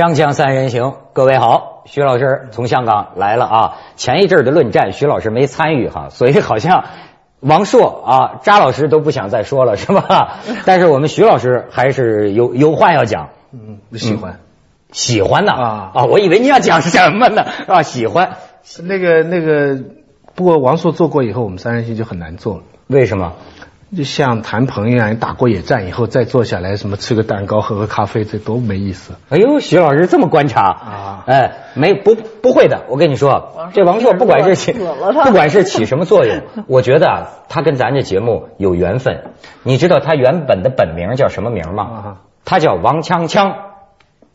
锵锵三人行，各位好，徐老师从香港来了啊。前一阵的论战，徐老师没参与哈，所以好像王朔啊、扎老师都不想再说了，是吧？但是我们徐老师还是有有话要讲，嗯，喜欢。喜欢呢啊啊！我以为你要讲什么呢啊？喜欢，那个那个，不过王朔做过以后，我们三人行就很难做了。为什么？就像谈朋友一样，打过野战以后再坐下来，什么吃个蛋糕、喝个咖啡，这多没意思。哎呦，徐老师这么观察啊哎，没不不会的，我跟你说，这王朔不管是起 不管是起什么作用，我觉得啊，他跟咱这节目有缘分。你知道他原本的本名叫什么名吗啊？他叫王锵锵。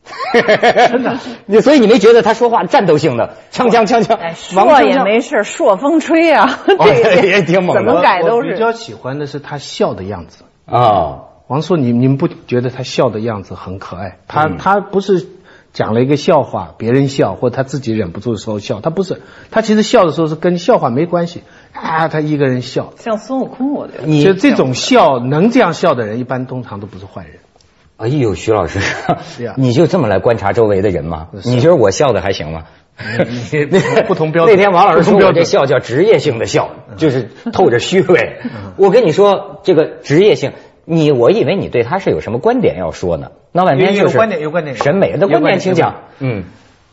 真的，你所以你没觉得他说话战斗性的锵锵锵锵哎，？王也没事，朔风吹啊，哦 这个也挺猛的怎么改都是。我比较喜欢的是他笑的样子。啊，王朔，你你们不觉得他笑的样子很可爱？他、嗯他不是讲了一个笑话，别人笑或他自己忍不住的时候笑，他不是，他其实笑的时候是跟笑话没关系啊，他一个人笑。像孙悟空，我觉得。你就这种笑能这样笑的人，一般通常都不是坏人。哎呦，徐老师，你就这么来观察周围的人吗？是你觉得我笑的还行吗？那 不同标准那天王老师说我这笑叫职业性的笑，就是透着虚伪。我跟你说，这个职业性，你我以为你对他是有什么观点要说呢？闹半天就是有有观点有观点审美的观点，请讲。嗯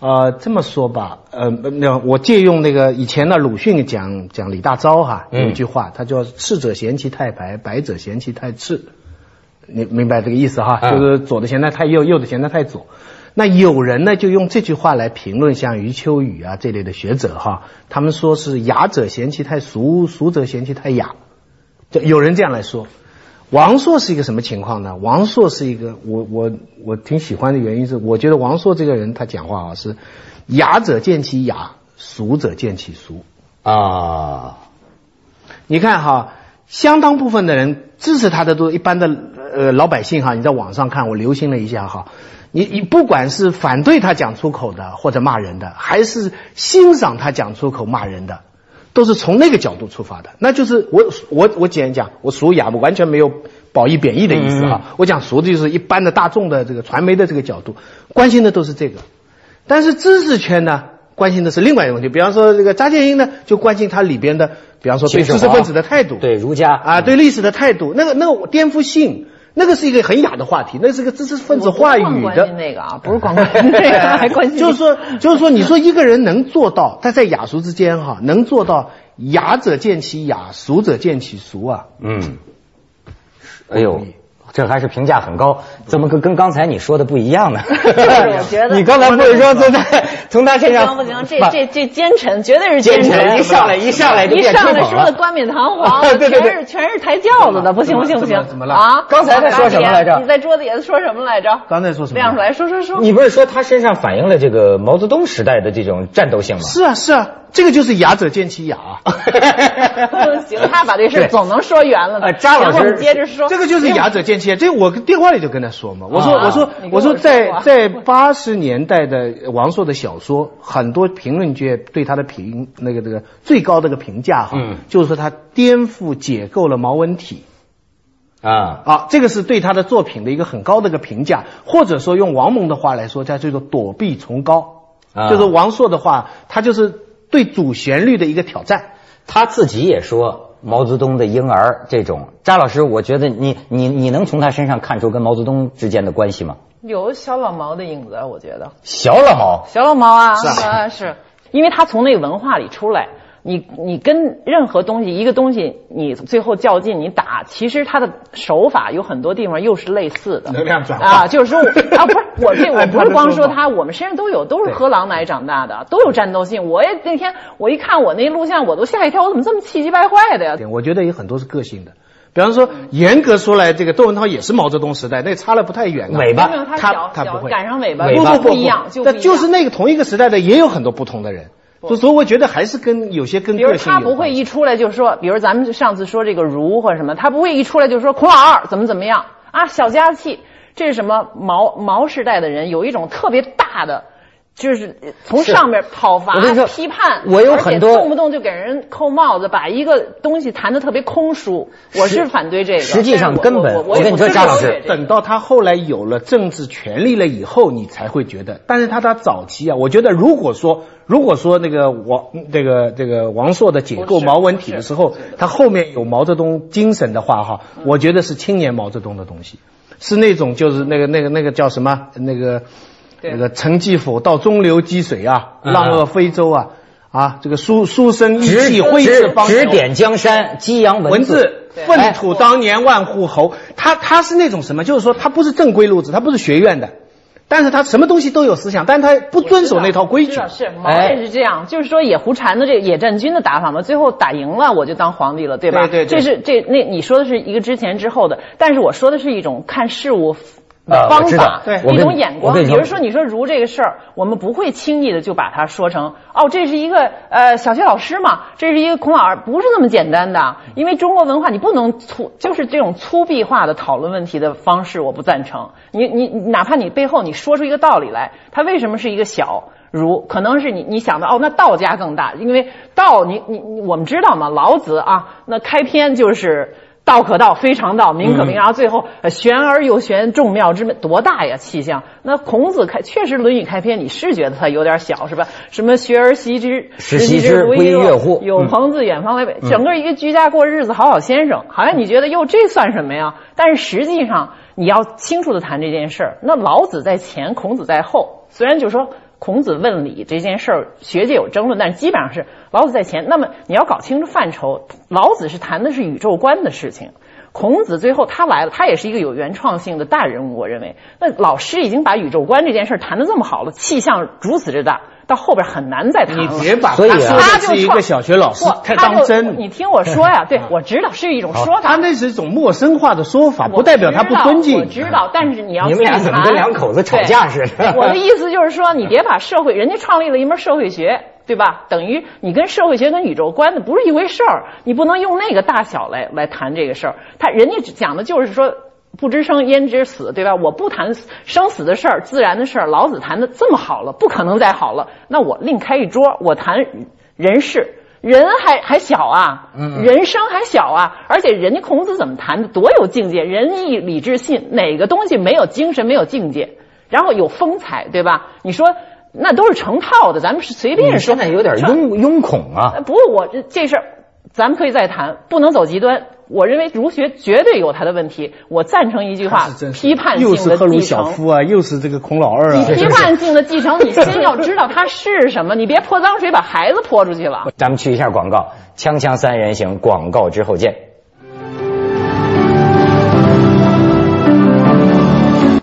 呃，这么说吧，呃，那我借用那个以前的鲁迅讲讲李大钊哈，嗯有一句话，他叫“赤者嫌其太白，白者嫌其太赤”，你明白这个意思哈？嗯就是左的嫌他太右，右的嫌他太左。那有人呢就用这句话来评论像余秋雨啊这类的学者哈，他们说是雅者嫌其太俗，俗者嫌其太雅，就有人这样来说。王朔是一个什么情况呢？王朔是一个我我我挺喜欢的原因是，我觉得王朔这个人他讲话啊是雅者见其雅，俗者见其俗。啊，你看哈，相当部分的人支持他的都一般的呃老百姓哈，你在网上看，我留心了一下哈，你你不管是反对他讲出口的或者骂人的，还是欣赏他讲出口骂人的，都是从那个角度出发的。那就是我我我简讲，我俗雅，我完全没有褒义贬义的意思哈。我讲俗的就是一般的大众的这个传媒的这个角度，关心的都是这个。但是知识圈呢，关心的是另外一个问题，比方说这个扎建英呢，就关心他里边的，比方说对知识分子的态度，对儒家啊，对历史的态度，那个那个颠覆性，那个是一个很雅的话题，那是个知识分子话语的。那个啊，不是光关心那个，还关心就是说，就是说，你说一个人能做到，他在雅俗之间哈，能做到雅者见其雅，俗者见其俗啊。嗯，哎呦。这还是评价很高，怎么跟跟刚才你说的不一样呢？我觉得 你刚才不是说从他从他身上不行，这这这奸臣绝对是奸臣，一上来一上来就一上来说的冠冕堂皇，对对对全是全是抬轿子的，不行不行不行，怎么了啊？刚才他说什么来着你在桌子底下说什么来着？刚才说什么亮出来说说说。你不是说他身上反映了这个毛泽东时代的这种战斗性吗？是啊，是啊，这个就是雅者见其雅啊。行，他把这事对总能说圆了的。呃扎老师行我们接着说，这个就是雅者见其雅，这我电话里就跟他说嘛，我说、啊我说我我说在在八十年代的王朔的小说，很多评论界对他的评那个这个最高的个评价哈，嗯就是说他颠覆解构了毛文体。啊，啊，这个是对他的作品的一个很高的一个评价，或者说用王蒙的话来说，叫这个躲避崇高，啊就是王朔的话，他就是对主旋律的一个挑战。他自己也说毛泽东的婴儿这种。张老师，我觉得你你你能从他身上看出跟毛泽东之间的关系吗？有小老毛的影子，我觉得小老毛小老毛啊，是啊是，因为他从那个文化里出来。你你跟任何东西一个东西，你最后较劲，你打，其实他的手法有很多地方又是类似的。能量转化啊，就是说 啊，不是我这我不是光说他，我们身上都有，都是喝狼奶长大的，都有战斗性。我也那天我一看我那录像，我都吓一跳，我怎么这么气急败坏的呀？点，我觉得有很多是个性的。比方说，严格说来，这个窦文涛也是毛泽东时代，那差了不太远啊。尾巴没有他他小小他不会赶上尾巴，尾巴不一样，就不一样那就是那个同一个时代的，也有很多不同的人。就所以我觉得还是跟有些跟个性比如他不会一出来就说，比如咱们上次说这个儒或者什么，他不会一出来就说孔老二怎么怎么样。啊，小家子气，这是什么毛毛时代的人有一种特别大的就是从上面讨伐批判，我有很多动不动就给人扣帽子，把一个东西谈得特别空疏。我是反对这个。实际上根本我我跟你说也不张老师等到他后来有了政治权利了以后，你才会觉得。但是他他早期啊，我觉得如果说如果说那个王这个这个王朔的解构毛文体的时候，他后面有毛泽东精神的话哈，我觉得是青年毛泽东的东西，是那种就是那个那个那个叫什么那个对那个陈继否到中流击水啊，嗯浪遏飞舟啊啊，这个书书生意气挥斥指方遒指点江山，激扬文字。字粪土当年万户侯，他他是那种什么？就是说他不是正规路子，他不是学院的，但是他什么东西都有思想，但是他不遵守那套规矩知道。是毛哎也是这样，就是说野狐禅的这个野战军的打法嘛，最后打赢了我就当皇帝了，对吧？对对对这是这那你说的是一个之前之后的，但是我说的是一种看事物。方法，对一种眼光。比如说，你说儒这个事儿，我们不会轻易的就把它说成哦，这是一个呃小学老师嘛，这是一个孔老二，不是那么简单的。因为中国文化，你不能粗，就是这种粗鄙化的讨论问题的方式，我不赞成。你你你哪怕你背后你说出一个道理来，它为什么是一个小？儒可能是你你想的哦，那道家更大，因为道你你你我们知道嘛，老子啊，那开篇就是。道可道，非常道，名可名。然后最后，呃，玄而又玄，众妙之门，多大呀气象？那孔子开确实《论语》开篇，你是觉得他有点小是吧？什么学而习之，时习之不亦乐乎有朋自远方来，整个一个居家过日子，好好先生，好像你觉得哟，这算什么呀？但是实际上，你要清楚的谈这件事儿。那老子在前，孔子在后。虽然就说孔子问礼这件事儿，学界有争论，但是基本上是老子在前。那么你要搞清楚范畴，老子是谈的是宇宙观的事情。孔子最后他来了，他也是一个有原创性的大人物，我认为。那老师已经把宇宙观这件事谈得这么好了，气象如此之大，到后边很难再谈了。你别把所以啊他说他就是一个小学老师太他当真。你听我说呀，对我知道是一种说法，他那是一种陌生化的说法，不代表他不尊敬我。知道，但是你要你们俩怎么跟两口子吵架似的我的意思就是说，你别把社会，人家创立了一门社会学，对吧？等于你跟社会学跟宇宙观的不是一回事儿，你不能用那个大小来来谈这个事儿。他人家讲的就是说。不知生焉知死，对吧？我不谈生死的事儿，自然的事儿。老子谈的这么好了，不可能再好了。那我另开一桌，我谈人事。人还还小啊，人生还小啊，而且人家孔子怎么谈的，多有境界，仁义礼智信，哪个东西没有精神，没有境界，然后有风采，对吧？你说那都是成套的，咱们是随便说。现在有点拥拥恐啊呃。不过我这这事儿，咱们可以再谈，不能走极端。我认为儒学绝对有它的问题，我赞成一句话批判性的继是赫鲁晓承。夫啊，又是这个孔老二啊。你批判性的继承，你先要知道它是什么，你别泼脏水把孩子泼出去了。咱们去一下广告，锵锵三人行，广告之后见。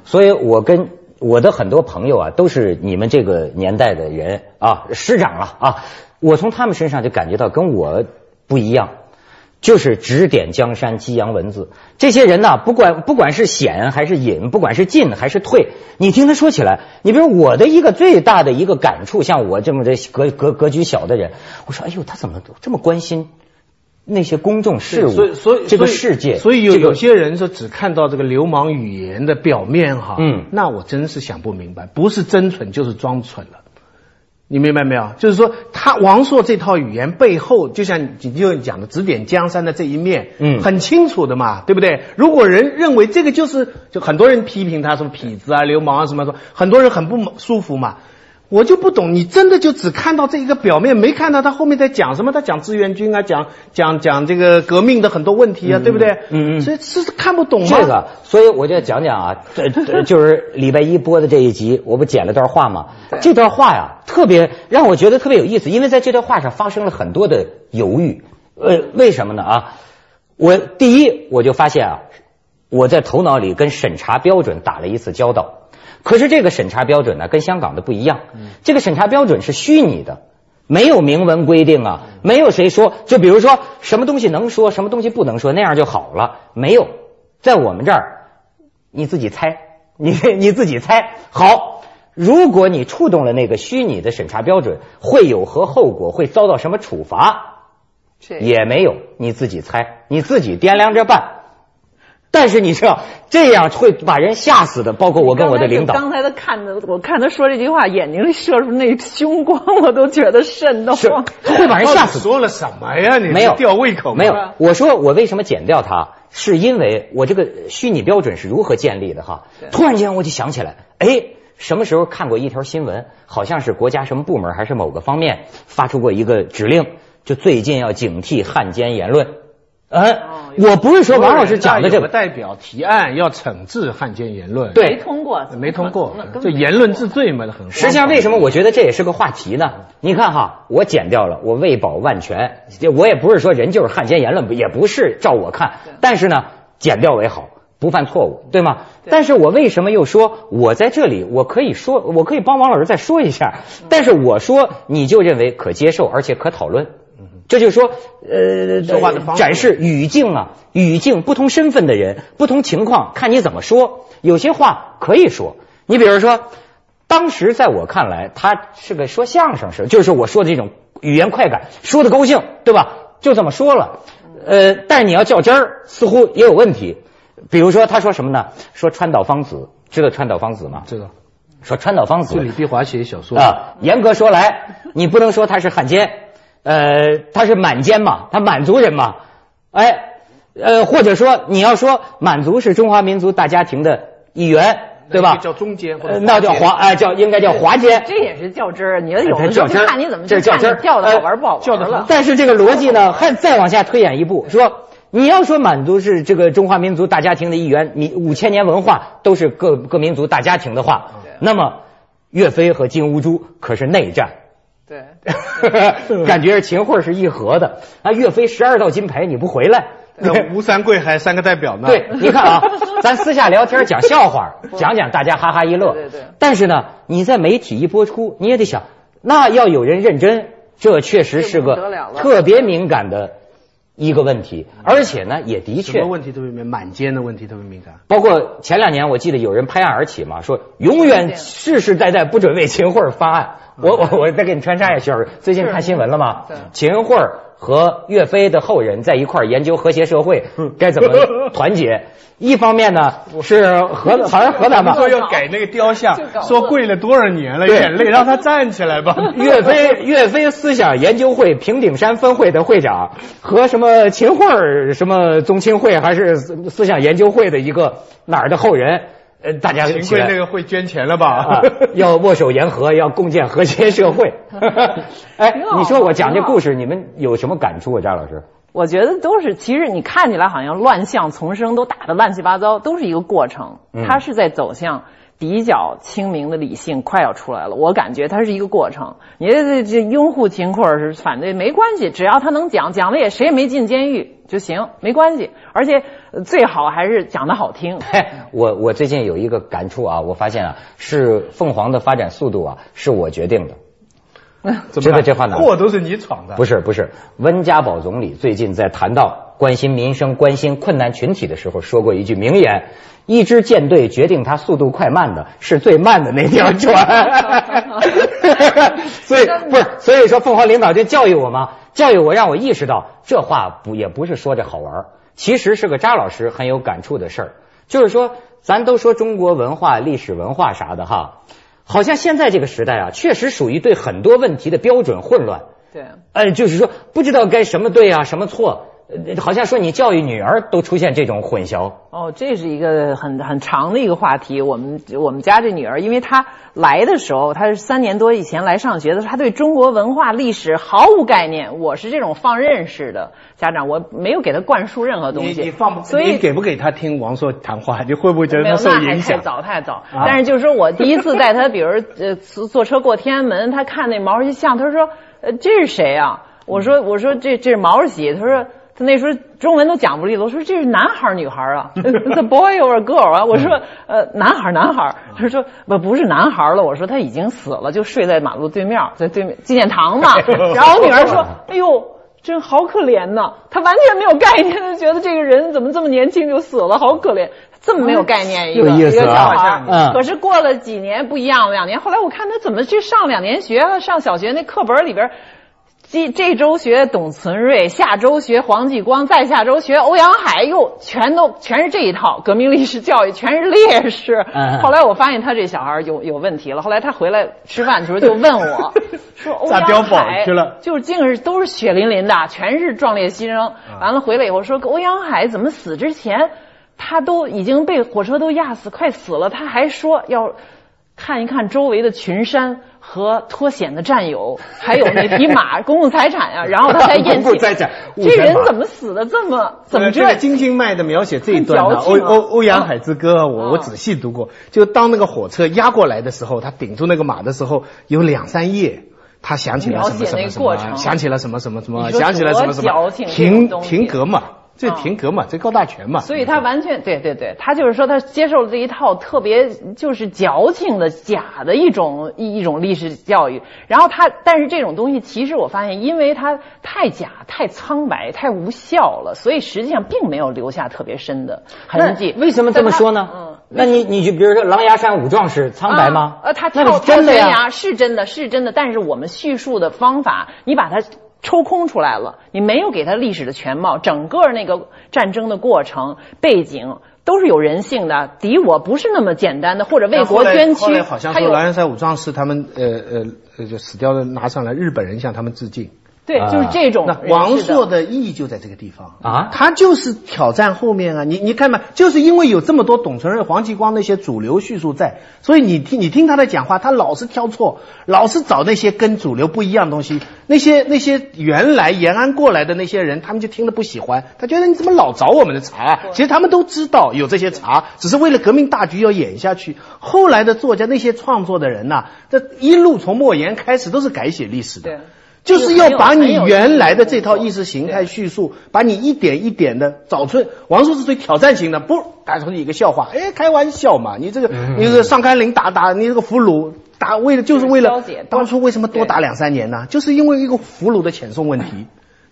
所以，我跟我的很多朋友啊，都是你们这个年代的人啊，师长了啊，我从他们身上就感觉到跟我不一样，就是指点江山，激扬文字。这些人呢，不管不管是显还是隐，不管是进还是退，你听他说起来，你比如我的一个最大的一个感触，像我这么的格格格局小的人，我说，哎呦，他怎么这么关心？那些公众事务，所以所以这个世界，所以有这个有些人说只看到这个流氓语言的表面哈，嗯那我真是想不明白，不是真蠢就是装蠢了。你明白没有？就是说，他王朔这套语言背后，就像你就讲的指点江山的这一面，嗯很清楚的嘛，对不对？如果人认为这个就是，就很多人批评他什么痞子啊、流氓啊什么说，很多人很不舒服嘛。我就不懂，你真的就只看到这一个表面，没看到他后面在讲什么？他讲志愿军啊，讲讲讲这个革命的很多问题啊，对不对？嗯嗯所以是是看不懂吗？这个，所以我就讲讲啊，这这就是礼拜一播的这一集，我不剪了段话吗？这段话呀，特别让我觉得特别有意思，因为在这段话上发生了很多的犹豫。呃，为什么呢？啊，我第一我就发现啊，我在头脑里跟审查标准打了一次交道。可是这个审查标准呢，跟香港的不一样。这个审查标准是虚拟的，没有明文规定啊，没有谁说，就比如说什么东西能说，什么东西不能说，那样就好了。没有，在我们这儿，你自己猜，你你自己猜。好，如果你触动了那个虚拟的审查标准，会有何后果？会遭到什么处罚？也没有，你自己猜，你自己掂量着办。但是你知道，这样会把人吓死的，包括我跟我的领导。刚才他看的，我看他说这句话，眼睛里射出那凶光，我都觉得瘆得慌。他会把人吓死。说了什么呀？你没有吊胃口没有。我说我为什么剪掉他，是因为我这个虚拟标准是如何建立的哈？突然间我就想起来，哎，什么时候看过一条新闻？好像是国家什么部门还是某个方面发出过一个指令，就最近要警惕汉奸言论。嗯，我不是说王老师讲的这个代表提案要惩治汉奸言论，对，没通过，没通过，这言论治罪嘛，很。实际上，为什么我觉得这也是个话题呢？你看哈，我剪掉了，我为保万全，我也不是说人就是汉奸言论，也不是照我看，但是呢，剪掉为好，不犯错误，对吗？但是我为什么又说我在这里，我可以说，我可以帮王老师再说一下，但是我说你就认为可接受，而且可讨论。这就是说，呃，说话的方式展示语境啊，语境不同身份的人，不同情况，看你怎么说。有些话可以说，你比如说，当时在我看来，他是个说相声似的，就是我说的这种语言快感，说的高兴，对吧？就这么说了。呃，但是你要较真儿，似乎也有问题。比如说，他说什么呢？说川岛芳子，知道川岛芳子吗？知道。说川岛芳子，就李碧华写小说啊。严格说来，你不能说他是汉奸。呃，他是满奸嘛，他满族人嘛，哎，呃，或者说你要说满族是中华民族大家庭的一员，对吧？叫中间，那叫华，哎，叫应该叫华奸。这也是较真儿，你要有的时候看你怎么这较真儿，较的好玩不好玩了。但是这个逻辑呢，还再往下推演一步，说你要说满族是这个中华民族大家庭的一员，你五千年文化都是各各民族大家庭的话，那么岳飞和金兀术可是内战。对，感觉秦桧是一合的啊！岳飞十二道金牌你不回来，那吴三桂还三个代表呢。对，你看啊，咱私下聊天讲笑话，讲讲大家哈哈一乐。对对。但是呢，你在媒体一播出，你也得想，那要有人认真，这确实是个特别敏感的一个问题，而且呢，也的确。什么问题特别敏满街的问题特别敏感。包括前两年，我记得有人拍案而起嘛，说永远世世代代不准为秦桧发案。我我我再给你穿插一下，徐老师最近看新闻了吗？秦桧和岳飞的后人在一块研究和谐社会该怎么团结。一方面呢是河好像河南吧，说要改那个雕像，说跪了多少年了，有点累，让他站起来吧。岳飞岳飞思想研究会平顶山分会的会长和什么秦桧什么宗亲会还是思想研究会的一个哪儿的后人。呃，大家秦桧那个会捐钱了吧？要握手言和，要共建和谐社会。哎，你说我讲这故事，你们有什么感触啊？张老师？我觉得都是，其实你看起来好像乱象丛生，都打得乱七八糟，都是一个过程。它是在走向。比较清明的理性快要出来了，我感觉它是一个过程。你这这拥护秦桧是反对没关系，只要他能讲，讲了也谁也没进监狱就行，没关系。而且最好还是讲的好听。我我最近有一个感触啊，我发现啊，是凤凰的发展速度啊，是我决定的。知道这话难？祸都是你闯的。不是不是，温家宝总理最近在谈到关心民生、关心困难群体的时候，说过一句名言。一支舰队决定它速度快慢的是最慢的那条船，所以不是，所以说凤凰领导就教育我嘛，教育我让我意识到这话不也不是说着好玩，其实是个扎老师很有感触的事儿，就是说咱都说中国文化、历史文化啥的哈，好像现在这个时代啊，确实属于对很多问题的标准混乱，对，呃，就是说不知道该什么对啊，什么错。好像说你教育女儿都出现这种混淆哦，这是一个很很长的一个话题。我们我们家这女儿，因为她来的时候，她是三年多以前来上学的时候，她对中国文化历史毫无概念。我是这种放任式的家长，我没有给她灌输任何东西。你放，所以给不给她听王朔谈话？你会不会觉得她受影响？太早太早。但是就是说我第一次带她，比如呃坐车过天安门，她看那毛主席像，她说呃这是谁啊？我说我说这这是毛主席，她说。他那时候中文都讲不利落，我说这是男孩女孩啊，the boy or girl 啊？我说呃男孩男孩，他说不不是男孩了，我说他已经死了，就睡在马路对面，在对面纪念堂嘛。然后我女儿说，哎呦，真好可怜呐，他完全没有概念，就觉得这个人怎么这么年轻就死了，好可怜，这么没有概念一个一个小孩。嗯。可是过了几年不一样，两年后来我看他怎么去上两年学了，上小学那课本里边。这这周学董存瑞，下周学黄继光，再下周学欧阳海，又全都全是这一套革命历史教育，全是烈士。嗯 后来我发现他这小孩有有问题了。后来他回来吃饭的时候就问我，说欧阳海去了就是竟是都是血淋淋的，全是壮烈牺牲。啊完了回来以后说，欧阳海怎么死之前，他都已经被火车都压死，快死了，他还说要看一看周围的群山。和脱险的战友，还有那匹马，公共财产呀、然后他才咽气。财产这人怎么死的这么怎么这个金星脉的描写这一段呢，欧欧欧阳海之歌，我嗯我仔细读过。就当那个火车压过来的时候，他顶住那个马的时候，有两三页。他想起了什么什么想起了什么什么什么，想起了什么什么，停停格嘛，这嗯停格嘛，这高大全嘛。所以他完全对对对，他就是说他接受了这一套特别就是矫情的假的一种一一种历史教育，然后他但是这种东西其实我发现，因为它太假、太苍白、太无效了，所以实际上并没有留下特别深的痕迹。为什么这么说呢？嗯。那你你就比如说狼牙山五壮士苍白吗？啊呃，他那跳是真的呀。跳悬崖是真的，是真的，但是我们叙述的方法，你把它抽空出来了，你没有给他历史的全貌，整个那个战争的过程背景。都是有人性的，敌我不是那么简单的，或者为国捐躯后来，好像还有说狼牙山五壮士他们呃呃呃就死掉的拿上来，日本人向他们致敬。对，就是这种王朔的意义就在这个地方啊他就是挑战后面啊，你你看嘛，就是因为有这么多董存瑞、黄继光那些主流叙述在，所以你听你听他的讲话，他老是挑错，老是找那些跟主流不一样的东西，那些那些原来延安过来的那些人，他们就听了不喜欢，他觉得你怎么老找我们的茬啊？其实他们都知道有这些茬，只是为了革命大局要演下去。后来的作家那些创作的人呐、这一路从莫言开始都是改写历史的。对就是要把你原来的这套意识形态叙述，把你一点一点的找出。王朔是最挑战型的，不打出一个笑话，哎，开玩笑嘛，你这个嗯你这个上甘岭打打你这个俘虏打为了就是为了当初为什么多打两三年呢？就是因为一个俘虏的遣送问题。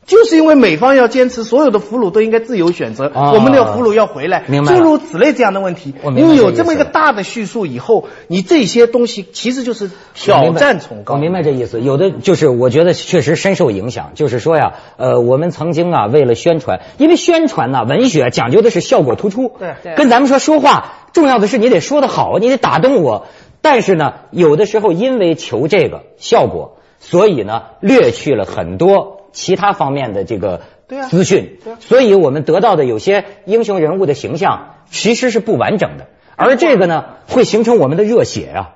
就是因为美方要坚持所有的俘虏都应该自由选择，啊我们的俘虏要回来，明白诸如此类这样的问题我。明白你有这意思这么一个大的叙述以后，你这些东西其实就是挑战崇高。我明白这意思，有的就是我觉得确实深受影响。就是说呀，呃，我们曾经啊为了宣传，因为宣传呐、文学讲究的是效果突出，对对跟咱们说说话，重要的是你得说得好，你得打动我。但是呢，有的时候因为求这个效果，所以呢略去了很多其他方面的这个对啊资讯，所以我们得到的有些英雄人物的形象其实是不完整的，而这个呢会形成我们的热血啊，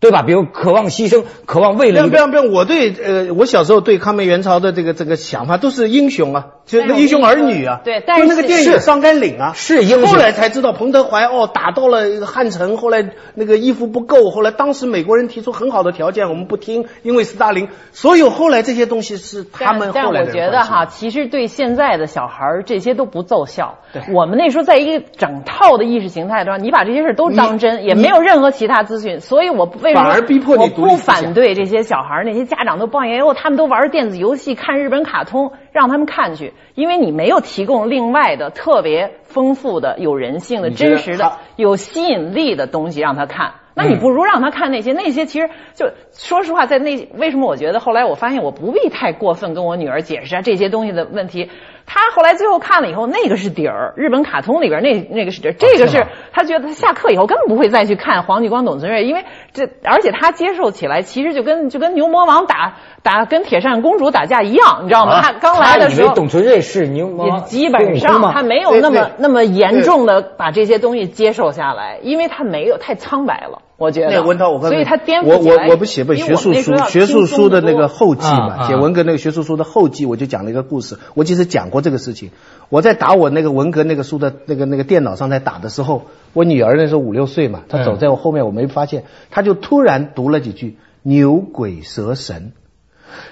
对吧？比如渴望牺牲，渴望为不了一个要不要不要！我对呃，我小时候对抗美援朝的这个这个想法都是英雄啊，就那英雄儿女啊。对但是那个电影是《上甘岭》啊，是英雄后来才知道彭德怀哦打到了汉城，后来那个衣服不够，后来当时美国人提出很好的条件，我们不听，因为斯大林。所有后来这些东西是他们但后来但我觉得哈，其实对现在的小孩儿这些都不奏效。对我们那时候在一个整套的意识形态中，你把这些事儿都当真，也没有任何其他资讯，所以我为什么反而逼迫你我不反对这些小孩儿，那些家长都抱怨，哦，他们都玩电子游戏、看日本卡通，让他们看去，因为你没有提供另外的特别丰富的、有人性的、真实的、有吸引力的东西让他看。那你嗯不如让他看那些，那些其实就说实话，在那为什么我觉得后来我发现我不必太过分跟我女儿解释啊这些东西的问题。她后来最后看了以后，那个是底儿，日本卡通里边那那个是底儿，这个是他觉得他下课以后根本不会再去看黄继光、董存瑞，因为这而且他接受起来其实就跟就跟牛魔王打打跟铁扇公主打架一样，你知道吗？他刚来的时候。董存瑞是牛魔也王基本上他没有那么那么严重的把这些东西接受下来，因为他没有太苍白了，我觉得。那文涛，我告诉你所以他颠我覆我。我我不写本学术书学术书的那个后记嘛，写文革那个学术书的后记，我就讲了一个故事。我其实讲过这个事情。我在打我那个文革那个书的那个那个电脑上在打的时候，我女儿那时候五六岁嘛，她走在我后面，我没发现，她就突然读了几句“牛鬼蛇神”。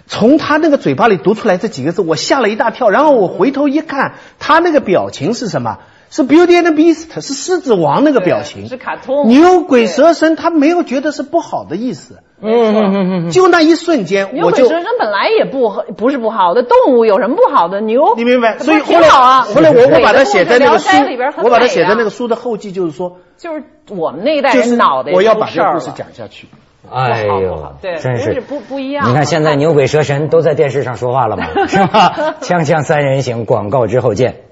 从她那个嘴巴里读出来这几个字，我吓了一大跳。然后我回头一看，她那个表情是什么？是 Beauty and the Beast，是狮子王那个表情，是卡通牛鬼蛇神，他没有觉得是不好的意思。嗯嗯嗯嗯，就那一瞬间，牛我就鬼蛇神本来也不不是不好的，动物有什么不好的？牛，你明白？所以后来啊。后来我我把它写在那个 书里边，很我把它写在那个书的后记，就是说，就是我们那一代就是人脑袋我要把出事儿了这个故事讲下去。哎呦真是不不一样。你看现在牛鬼蛇神都在电视上说话了嘛，是吧？锵锵三人行，广告之后见。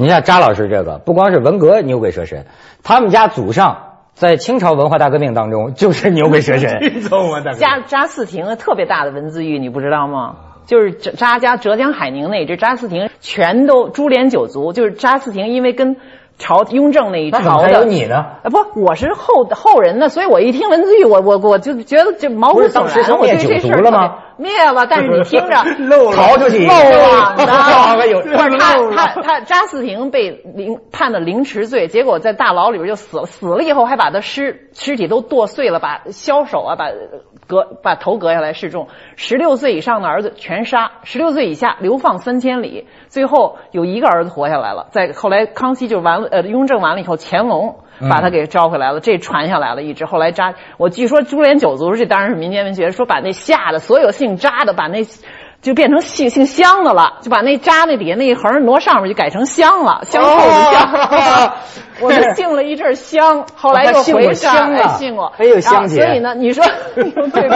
你像扎老师这个，不光是文革牛鬼蛇神，他们家祖上在清朝文化大革命当中就是牛鬼蛇神。扎扎四廷特别大的文字狱，你不知道吗？就是扎扎家浙江海宁那一支扎四廷，全都株连九族。就是扎四廷，因为跟朝雍正那一朝的有你呢？啊，不，我是后后人呢，所以我一听文字狱，我我我就觉得这毛骨悚然。我当时是灭对这事儿九族了吗？灭了，但是你听着 漏了逃出去漏网的，哎呦不是他他他扎四廷被凌判了凌迟罪，结果在大牢里边就死了，死了以后还把他尸尸体都剁碎了，把枭首啊把割把头割下来示众，十六岁以上的儿子全杀，十六岁以下流放三千里，最后有一个儿子活下来了，在后来康熙就完了，呃雍正完了以后，乾隆。把他给招回来了，这传下来了，一直后来扎。我据说株连九族，这当然是民间文学，说把那吓的所有姓扎的，把那就变成姓姓香的了，就把那扎那底下那一横挪上面就改成香了，香后的香。哦 我们姓了一阵香，后来又回香啊哎姓过，哎呦香姐所以呢，你说 对不对？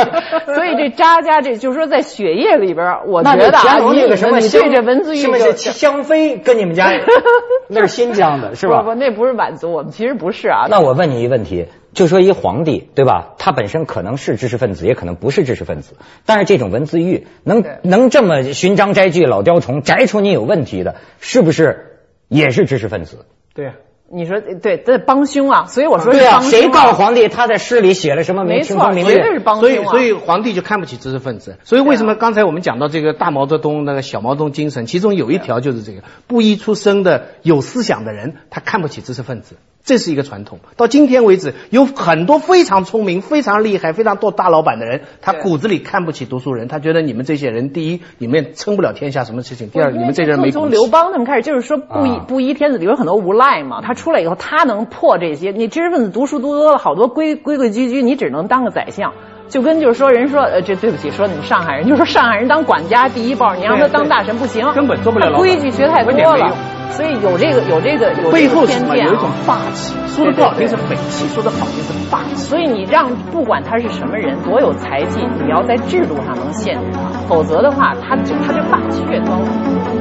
所以这扎家这就是说在血液里边，我觉得啊，你那个什么你对这文字狱是香妃跟你们家 那是新疆的是吧？不不，那不是满族，我们其实不是啊。那我问你一个问题，就说一皇帝对吧？他本身可能是知识分子，也可能不是知识分子，但是这种文字狱能能这么寻章摘句老雕虫，摘出你有问题的，是不是也是知识分子？对啊。你说对，这帮凶啊！所以我说是对啊，谁告诉皇帝他在诗里写了什么没明清错，绝对风明月？是帮凶啊！所以所以皇帝就看不起知识分子。所以为什么刚才我们讲到这个大毛泽东那个小毛泽东精神，其中有一条就是这个布衣出身的有思想的人，他看不起知识分子。这是一个传统，到今天为止，有很多非常聪明、非常厉害、非常多大老板的人，他骨子里看不起读书人，他觉得你们这些人，第一，你们撑不了天下什么事情；第二，你们这些人没从刘邦他们开始，就是说布衣啊布衣天子里有很多无赖嘛，他出来以后，他能破这些。你知识分子读书读多了，好多规规规矩矩，你只能当个宰相。就跟就是说，人说呃，这对不起，说你们上海人，就说上海人当管家第一报，你让他当大臣不行，根本做不了规矩学太多了所以有这个有这个有这背后个是什么？有一种。霸气，说的不好听是匪气，说的好听是霸气。所以你让不管他是什么人，多有才气，你要在制度上能限制他，否则的话，他就他就霸气越高。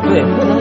对，不能